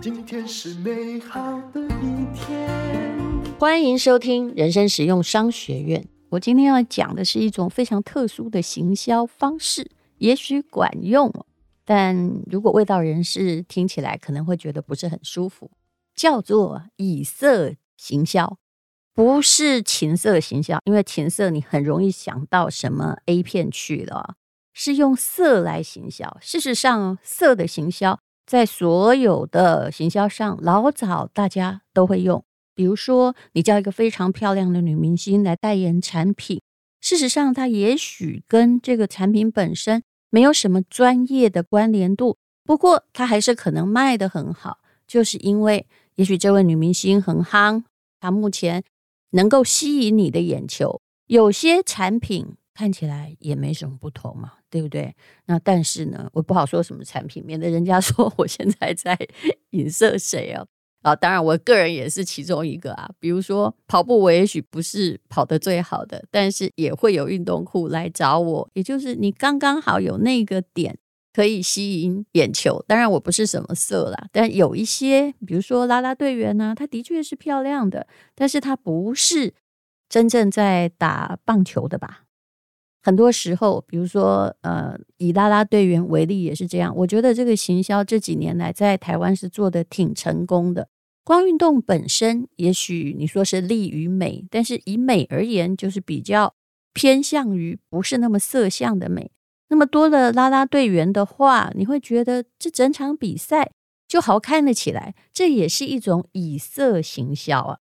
今天是美好的一天。欢迎收听人生实用商学院。我今天要讲的是一种非常特殊的行销方式，也许管用，但如果味道人士听起来可能会觉得不是很舒服。叫做以色行销，不是情色行销，因为情色你很容易想到什么 A 片去了，是用色来行销。事实上，色的行销在所有的行销上，老早大家都会用。比如说，你叫一个非常漂亮的女明星来代言产品，事实上，她也许跟这个产品本身没有什么专业的关联度，不过她还是可能卖得很好，就是因为也许这位女明星很夯，她目前能够吸引你的眼球。有些产品看起来也没什么不同嘛，对不对？那但是呢，我不好说什么产品，免得人家 说我现在在 影射谁哦。啊，当然，我个人也是其中一个啊。比如说跑步，我也许不是跑得最好的，但是也会有运动裤来找我，也就是你刚刚好有那个点可以吸引眼球。当然，我不是什么色啦，但有一些，比如说啦啦队员呢，她的确是漂亮的，但是她不是真正在打棒球的吧？很多时候，比如说呃，以啦啦队员为例也是这样。我觉得这个行销这几年来在台湾是做得挺成功的。光运动本身，也许你说是利于美，但是以美而言，就是比较偏向于不是那么色相的美。那么多了啦啦队员的话，你会觉得这整场比赛就好看了起来。这也是一种以色行销啊，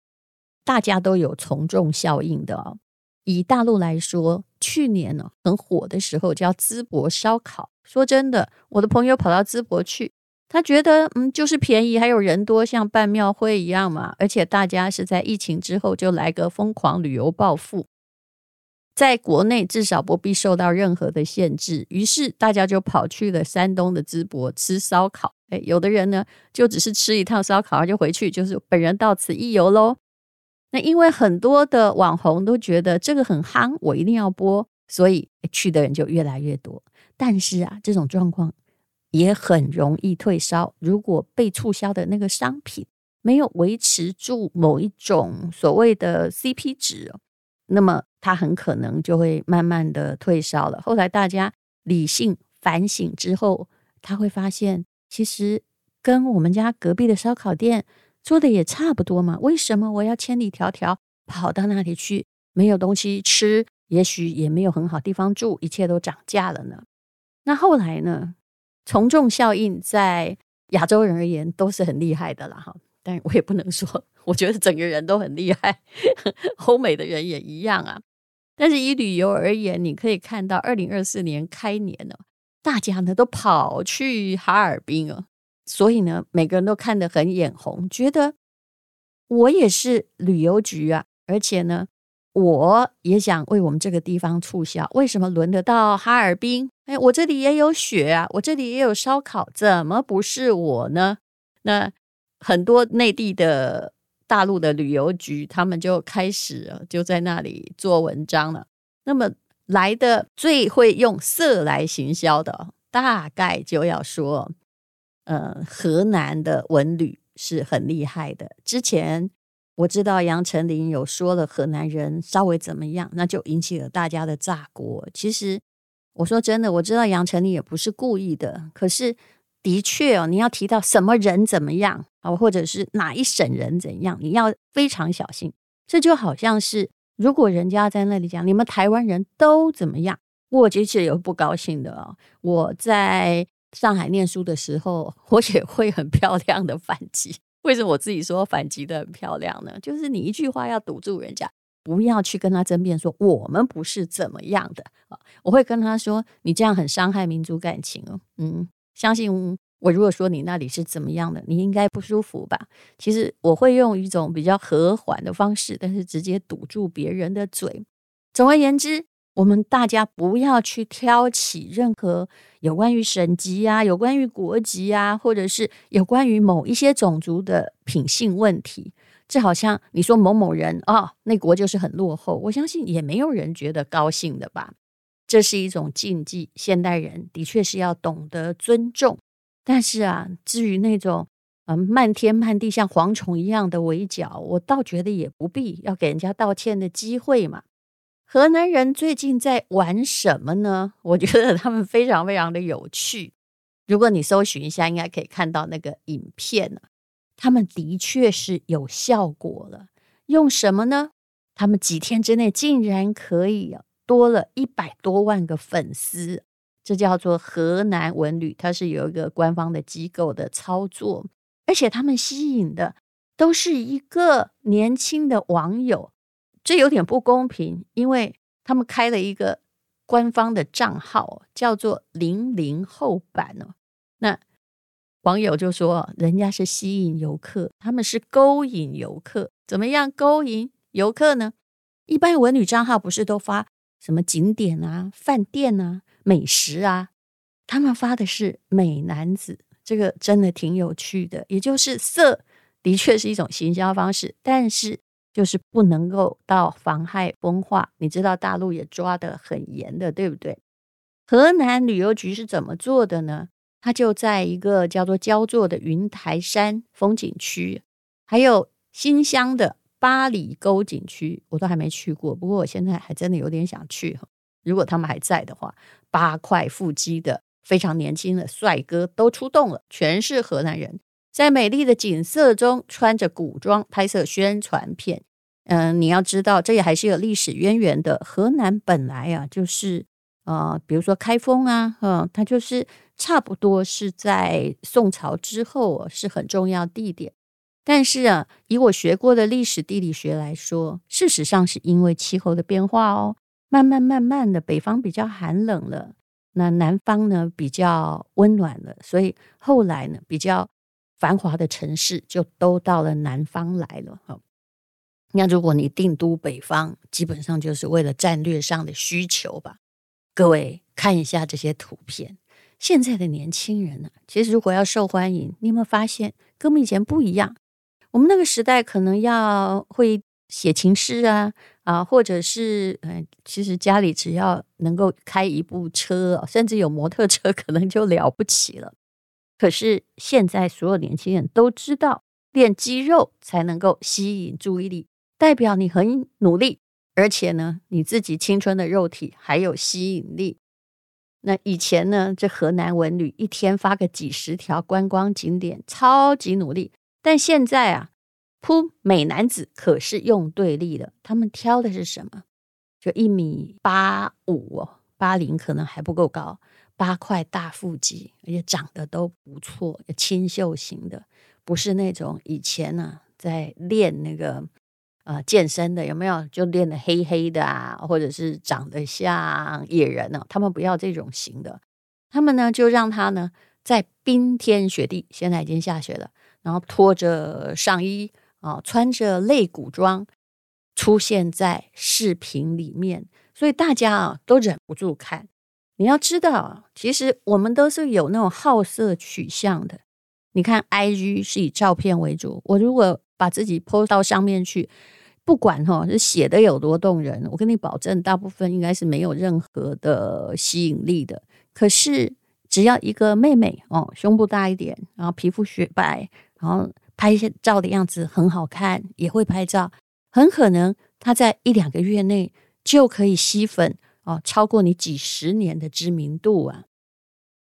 大家都有从众效应的哦。以大陆来说，去年呢很火的时候叫淄博烧烤。说真的，我的朋友跑到淄博去，他觉得嗯就是便宜，还有人多，像办庙会一样嘛。而且大家是在疫情之后就来个疯狂旅游暴富，在国内至少不必受到任何的限制。于是大家就跑去了山东的淄博吃烧烤。诶，有的人呢就只是吃一趟烧烤就回去，就是本人到此一游喽。因为很多的网红都觉得这个很夯，我一定要播，所以去的人就越来越多。但是啊，这种状况也很容易退烧。如果被促销的那个商品没有维持住某一种所谓的 CP 值，那么它很可能就会慢慢的退烧了。后来大家理性反省之后，他会发现，其实跟我们家隔壁的烧烤店。做的也差不多嘛，为什么我要千里迢迢跑到那里去？没有东西吃，也许也没有很好地方住，一切都涨价了呢？那后来呢？从众效应在亚洲人而言都是很厉害的了哈，但我也不能说，我觉得整个人都很厉害，欧美的人也一样啊。但是以旅游而言，你可以看到二零二四年开年了，大家呢都跑去哈尔滨了。所以呢，每个人都看得很眼红，觉得我也是旅游局啊，而且呢，我也想为我们这个地方促销。为什么轮得到哈尔滨？哎，我这里也有雪啊，我这里也有烧烤，怎么不是我呢？那很多内地的大陆的旅游局，他们就开始就在那里做文章了。那么来的最会用色来行销的，大概就要说。呃，河南的文旅是很厉害的。之前我知道杨丞琳有说了河南人稍微怎么样，那就引起了大家的炸锅。其实我说真的，我知道杨丞琳也不是故意的，可是的确哦，你要提到什么人怎么样啊，或者是哪一省人怎样，你要非常小心。这就好像是如果人家在那里讲你们台湾人都怎么样，我其实有不高兴的哦。我在。上海念书的时候，我也会很漂亮的反击。为什么我自己说反击的很漂亮呢？就是你一句话要堵住人家，不要去跟他争辩说我们不是怎么样的啊。我会跟他说，你这样很伤害民族感情哦。嗯，相信我，如果说你那里是怎么样的，你应该不舒服吧？其实我会用一种比较和缓的方式，但是直接堵住别人的嘴。总而言之。我们大家不要去挑起任何有关于省级啊、有关于国籍啊，或者是有关于某一些种族的品性问题。这好像你说某某人啊、哦，那国就是很落后，我相信也没有人觉得高兴的吧。这是一种禁忌，现代人的确是要懂得尊重。但是啊，至于那种嗯漫天漫地像蝗虫一样的围剿，我倒觉得也不必要给人家道歉的机会嘛。河南人最近在玩什么呢？我觉得他们非常非常的有趣。如果你搜寻一下，应该可以看到那个影片。他们的确是有效果了。用什么呢？他们几天之内竟然可以多了一百多万个粉丝。这叫做河南文旅，它是有一个官方的机构的操作，而且他们吸引的都是一个年轻的网友，这有点不公平，因为他们开了一个官方的账号，叫做“零零后版”哦。那网友就说，人家是吸引游客，他们是勾引游客，怎么样勾引游客呢？一般文旅账号不是都发什么景点啊、饭店啊？美食啊，他们发的是美男子，这个真的挺有趣的。也就是色的确是一种行销方式，但是就是不能够到妨害风化。你知道大陆也抓得很严的，对不对？河南旅游局是怎么做的呢？他就在一个叫做焦作的云台山风景区，还有新乡的八里沟景区，我都还没去过，不过我现在还真的有点想去。如果他们还在的话。八块腹肌的非常年轻的帅哥都出动了，全是河南人，在美丽的景色中穿着古装拍摄宣传片。嗯，你要知道，这也还是有历史渊源的。河南本来啊，就是呃，比如说开封啊，嗯，它就是差不多是在宋朝之后是很重要地点。但是啊，以我学过的历史地理学来说，事实上是因为气候的变化哦。慢慢慢慢的，北方比较寒冷了，那南方呢比较温暖了，所以后来呢比较繁华的城市就都到了南方来了。哈，那如果你定都北方，基本上就是为了战略上的需求吧。各位看一下这些图片，现在的年轻人呢，其实如果要受欢迎，你有没有发现跟我们以前不一样？我们那个时代可能要会写情诗啊。啊，或者是嗯，其实家里只要能够开一部车，甚至有摩托车，可能就了不起了。可是现在所有年轻人都知道，练肌肉才能够吸引注意力，代表你很努力，而且呢，你自己青春的肉体还有吸引力。那以前呢，这河南文旅一天发个几十条观光景点，超级努力，但现在啊。扑美男子可是用对力了，他们挑的是什么？就一米八五，八零可能还不够高，八块大腹肌，而且长得都不错，清秀型的，不是那种以前呢、在练那个呃健身的有没有？就练得黑黑的啊，或者是长得像野人呢、他们不要这种型的，他们呢就让他呢在冰天雪地，现在已经下雪了，然后拖着上衣。啊，穿着肋骨装出现在视频里面，所以大家啊都忍不住看。你要知道，其实我们都是有那种好色取向的。你看，IG 是以照片为主，我如果把自己 po 到上面去，不管哈是写的有多动人，我跟你保证，大部分应该是没有任何的吸引力的。可是只要一个妹妹哦，胸部大一点，然后皮肤雪白，然后。拍照的样子很好看，也会拍照，很可能她在一两个月内就可以吸粉哦，超过你几十年的知名度啊！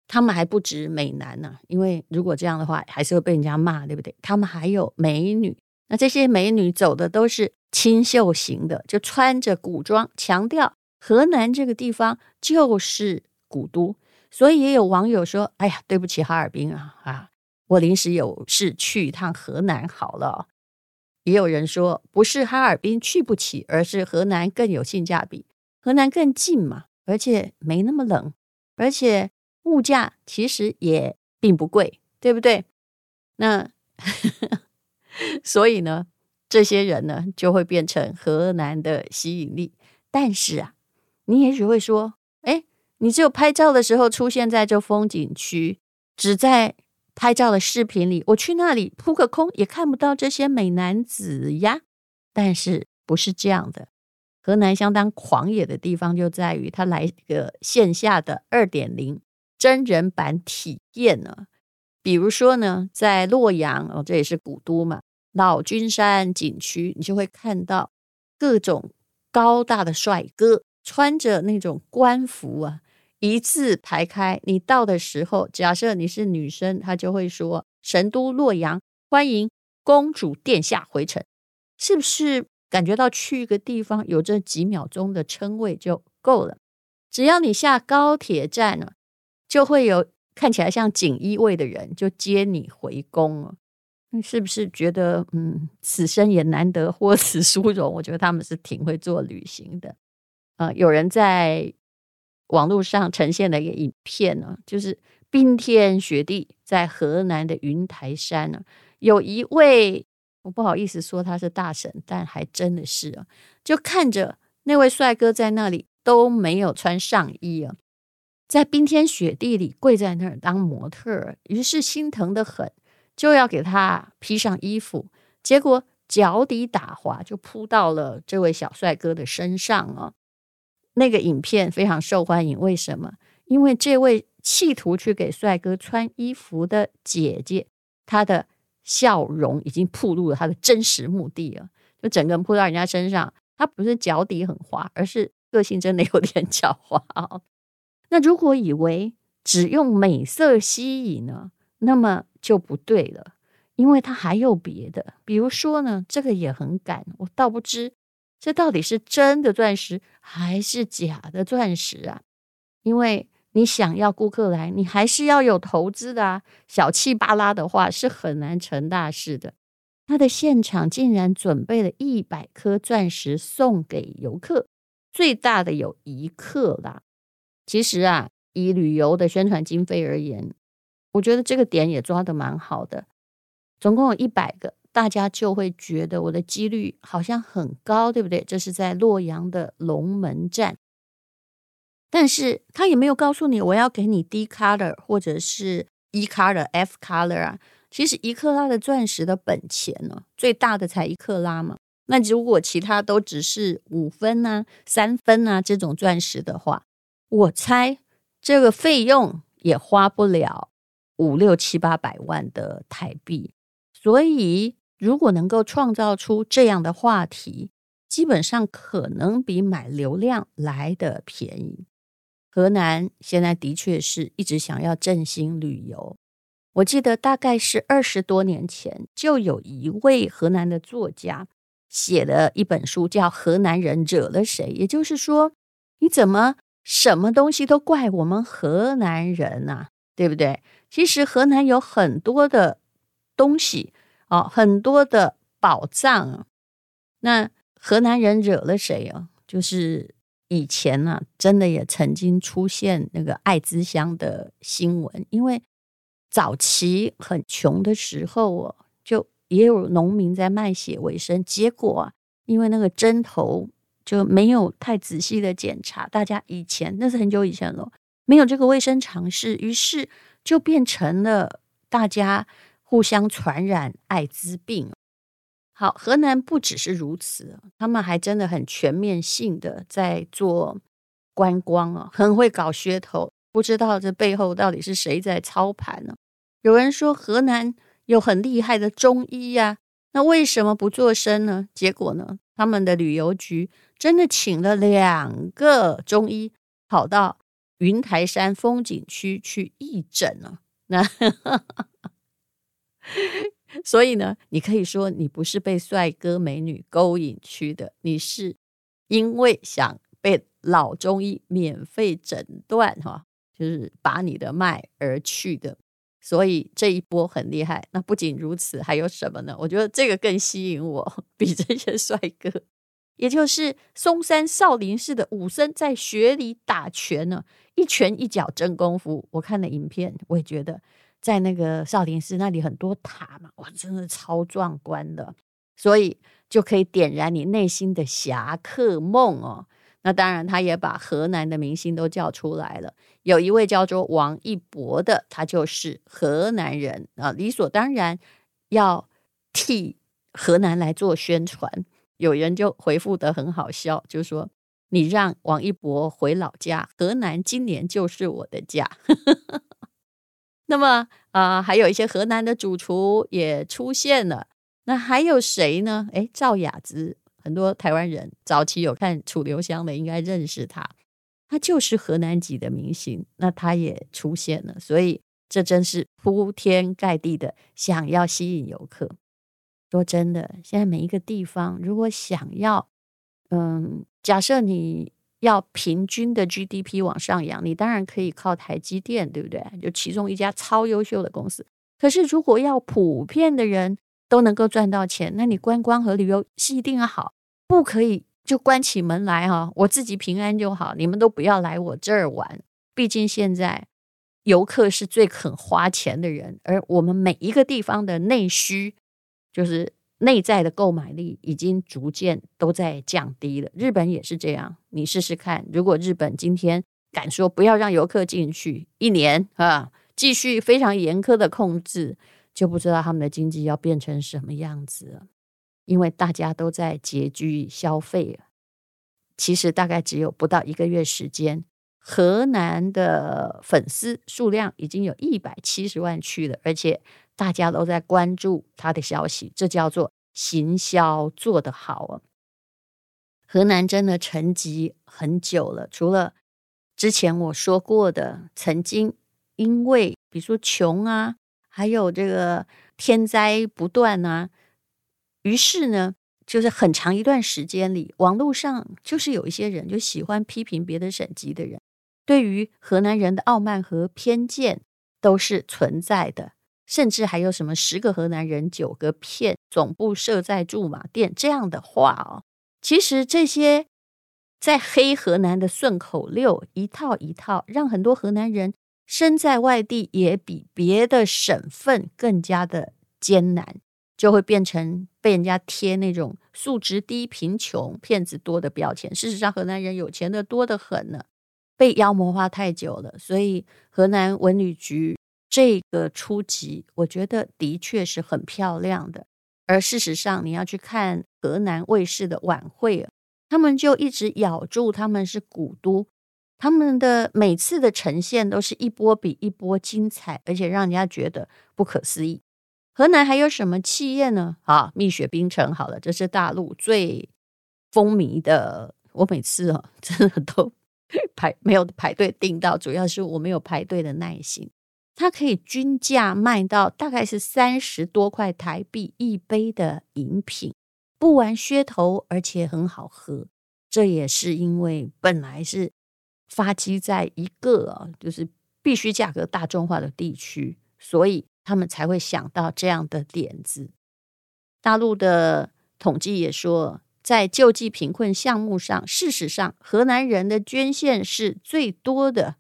他们还不止美男呢、因为如果这样的话，还是会被人家骂，对不对？他们还有美女，那这些美女走的都是清秀型的，就穿着古装，强调河南这个地方就是古都，所以也有网友说：“哎呀，对不起哈尔滨啊啊！”我临时有事去一趟河南好了，也有人说不是哈尔滨去不起，而是河南更有性价比，河南更近嘛，而且没那么冷，而且物价其实也并不贵，对不对？那 所以呢，这些人呢就会变成河南的吸引力。但是啊，你也许会说，哎，你只有拍照的时候出现在这风景区，只在。拍照的视频里，我去那里扑个空也看不到这些美男子呀。但是不是这样的？河南相当狂野的地方就在于，它来一个线下的二点零真人版体验呢。比如说呢，在洛阳哦，这也是古都嘛，老君山景区，你就会看到各种高大的帅哥，穿着那种官服啊，一字排开。你到的时候，假设你是女生，他就会说：“神都洛阳，欢迎公主殿下回城。”是不是感觉到去一个地方有这几秒钟的称谓就够了？只要你下高铁站了，就会有。看起来像锦衣卫的人就接你回宫了，你是不是觉得嗯，此生也难得获此殊荣？我觉得他们是挺会做旅行的。呃，有人在网络上呈现了一个影片呢，就是冰天雪地在河南的云台山呢，有一位我不好意思说他是大神，但还真的是啊，就看着那位帅哥在那里都没有穿上衣啊。在冰天雪地里跪在那儿当模特儿，于是心疼得很，就要给他披上衣服，结果脚底打滑，就扑到了这位小帅哥的身上啊！那个影片非常受欢迎，为什么？因为这位企图去给帅哥穿衣服的姐姐，她的笑容已经暴露了他的真实目的了，就整个人扑到人家身上，他不是脚底很滑，而是个性真的有点狡猾啊。那如果以为只用美色吸引呢，那么就不对了，因为它还有别的。比如说呢，这个也很敢，我倒不知这到底是真的钻石还是假的钻石啊？因为你想要顾客来，你还是要有投资的啊。小气巴拉的话是很难成大事的。他的现场竟然准备了一百颗钻石送给游客，最大的有一克拉。其实啊，以旅游的宣传经费而言，我觉得这个点也抓得蛮好的。总共有一百个，大家就会觉得我的几率好像很高，对不对？这是在洛阳的龙门站，但是他也没有告诉你我要给你 D color 或者是 E color、F color 啊。其实一克拉的钻石的本钱呢，最大的才一克拉嘛。那如果其他都只是五分啊、三分啊这种钻石的话，我猜这个费用也花不了五六七八百万的台币，所以如果能够创造出这样的话题，基本上可能比买流量来的便宜。河南现在的确是一直想要振兴旅游，我记得大概是二十多年前，就有一位河南的作家写了一本书，叫《河南人惹了谁》，也就是说，你怎么？什么东西都怪我们河南人呐，对不对？其实河南有很多的东西哦，很多的宝藏。那河南人惹了谁啊？就是以前呢，真的也曾经出现那个艾滋乡的新闻，因为早期很穷的时候哦，就也有农民在卖血为生，结果啊，因为那个针头。就没有太仔细的检查，大家以前那是很久以前了，没有这个卫生常识，于是就变成了大家互相传染艾滋病。好，河南不只是如此，他们还真的很全面性的在做观光啊，很会搞噱头，不知道这背后到底是谁在操盘呢？有人说河南有很厉害的中医呀，那为什么不做声呢？结果呢，他们的旅游局。真的请了两个中医跑到云台山风景区去义诊了。那 所以呢，你可以说你不是被帅哥美女勾引去的，你是因为想被老中医免费诊断哈，就是把你的脉而去的。所以这一波很厉害。那不仅如此，还有什么呢？我觉得这个更吸引我，比这些帅哥。也就是嵩山少林寺的武僧在雪里打拳呢，一拳一脚真功夫。我看了影片，我也觉得在那个少林寺那里很多塔嘛，哇，真的超壮观的，所以就可以点燃你内心的侠客梦哦。那当然，他也把河南的明星都叫出来了，有一位叫做王一博的，他就是河南人啊，理所当然要替河南来做宣传。有人就回复得很好笑，就说：“你让王一博回老家，河南今年就是我的家。”那么啊、还有一些河南的主厨也出现了。那还有谁呢？诶，赵雅芝，很多台湾人早期有看《楚留香》的，应该认识他。他就是河南籍的明星，那他也出现了，所以这真是铺天盖地的想要吸引游客。说真的，现在每一个地方如果想要，嗯，假设你要平均的 GDP 往上扬，你当然可以靠台积电，对不对？就其中一家超优秀的公司。可是如果要普遍的人都能够赚到钱，那你观光和旅游是一定要好，不可以。就关起门来哈，我自己平安就好，你们都不要来我这儿玩。毕竟现在游客是最肯花钱的人，而我们每一个地方的内需，就是内在的购买力，已经逐渐都在降低了。日本也是这样，你试试看，如果日本今天敢说不要让游客进去，一年啊，继续非常严苛的控制，就不知道他们的经济要变成什么样子了。因为大家都在拮据消费，其实大概只有不到一个月时间，河南的粉丝数量已经有一百七十万去了，而且大家都在关注他的消息，这叫做行销做得好啊！河南真的沉寂很久了，除了之前我说过的，曾经因为比如说穷啊，还有这个天灾不断啊。于是呢，就是很长一段时间里，网络上就是有一些人就喜欢批评别的省级的人，对于河南人的傲慢和偏见都是存在的，甚至还有什么十个河南人九个骗，总部设在驻马店这样的话哦。其实这些在黑河南的顺口溜一套一套，让很多河南人身在外地也比别的省份更加的艰难。就会变成被人家贴那种素质低、贫穷、骗子多的标签。事实上，河南人有钱的多得很呢，被妖魔化太久了。所以，河南文旅局这个出击，我觉得的确是很漂亮的。而事实上，你要去看河南卫视的晚会，他们就一直咬住他们是古都，他们的每次的呈现都是一波比一波精彩，而且让人家觉得不可思议。河南还有什么企业呢？啊，蜜雪冰城好了，这是大陆最风靡的。我每次啊，真的都 排没有排队订到，主要是我没有排队的耐心。它可以均价卖到大概是三十多块台币一杯的饮品，不玩噱头，而且很好喝。这也是因为本来是发迹在一个，就是必须价格大众化的地区，所以。他们才会想到这样的点子。大陆的统计也说，在救济贫困项目上，事实上河南人的捐献是最多的。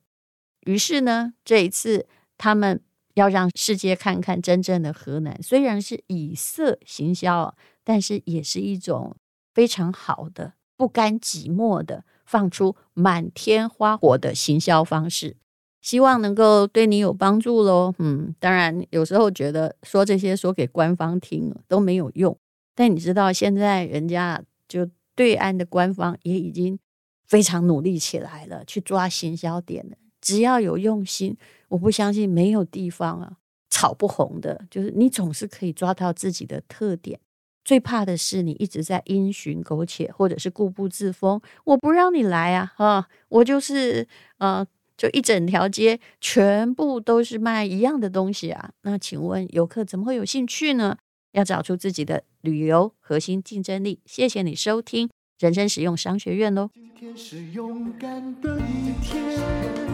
于是呢，这一次他们要让世界看看真正的河南，虽然是以色行销，但是也是一种非常好的、不甘寂寞的、放出满天花火的行销方式。希望能够对你有帮助喽。嗯，当然有时候觉得说这些说给官方听都没有用，但你知道现在人家就对岸的官方也已经非常努力起来了，去抓行销点了。只要有用心，我不相信没有地方啊炒不红的。就是你总是可以抓到自己的特点。最怕的是你一直在因循苟且，或者是固步自封。我不让你来啊，啊，我就是呃。就一整条街全部都是卖一样的东西啊！那请问游客怎么会有兴趣呢？要找出自己的旅游核心竞争力。谢谢你收听人生实用商学院喽。今天是勇敢的一天，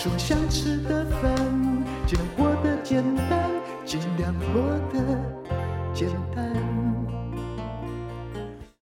说想吃的饭，尽量过得简单，尽量过得。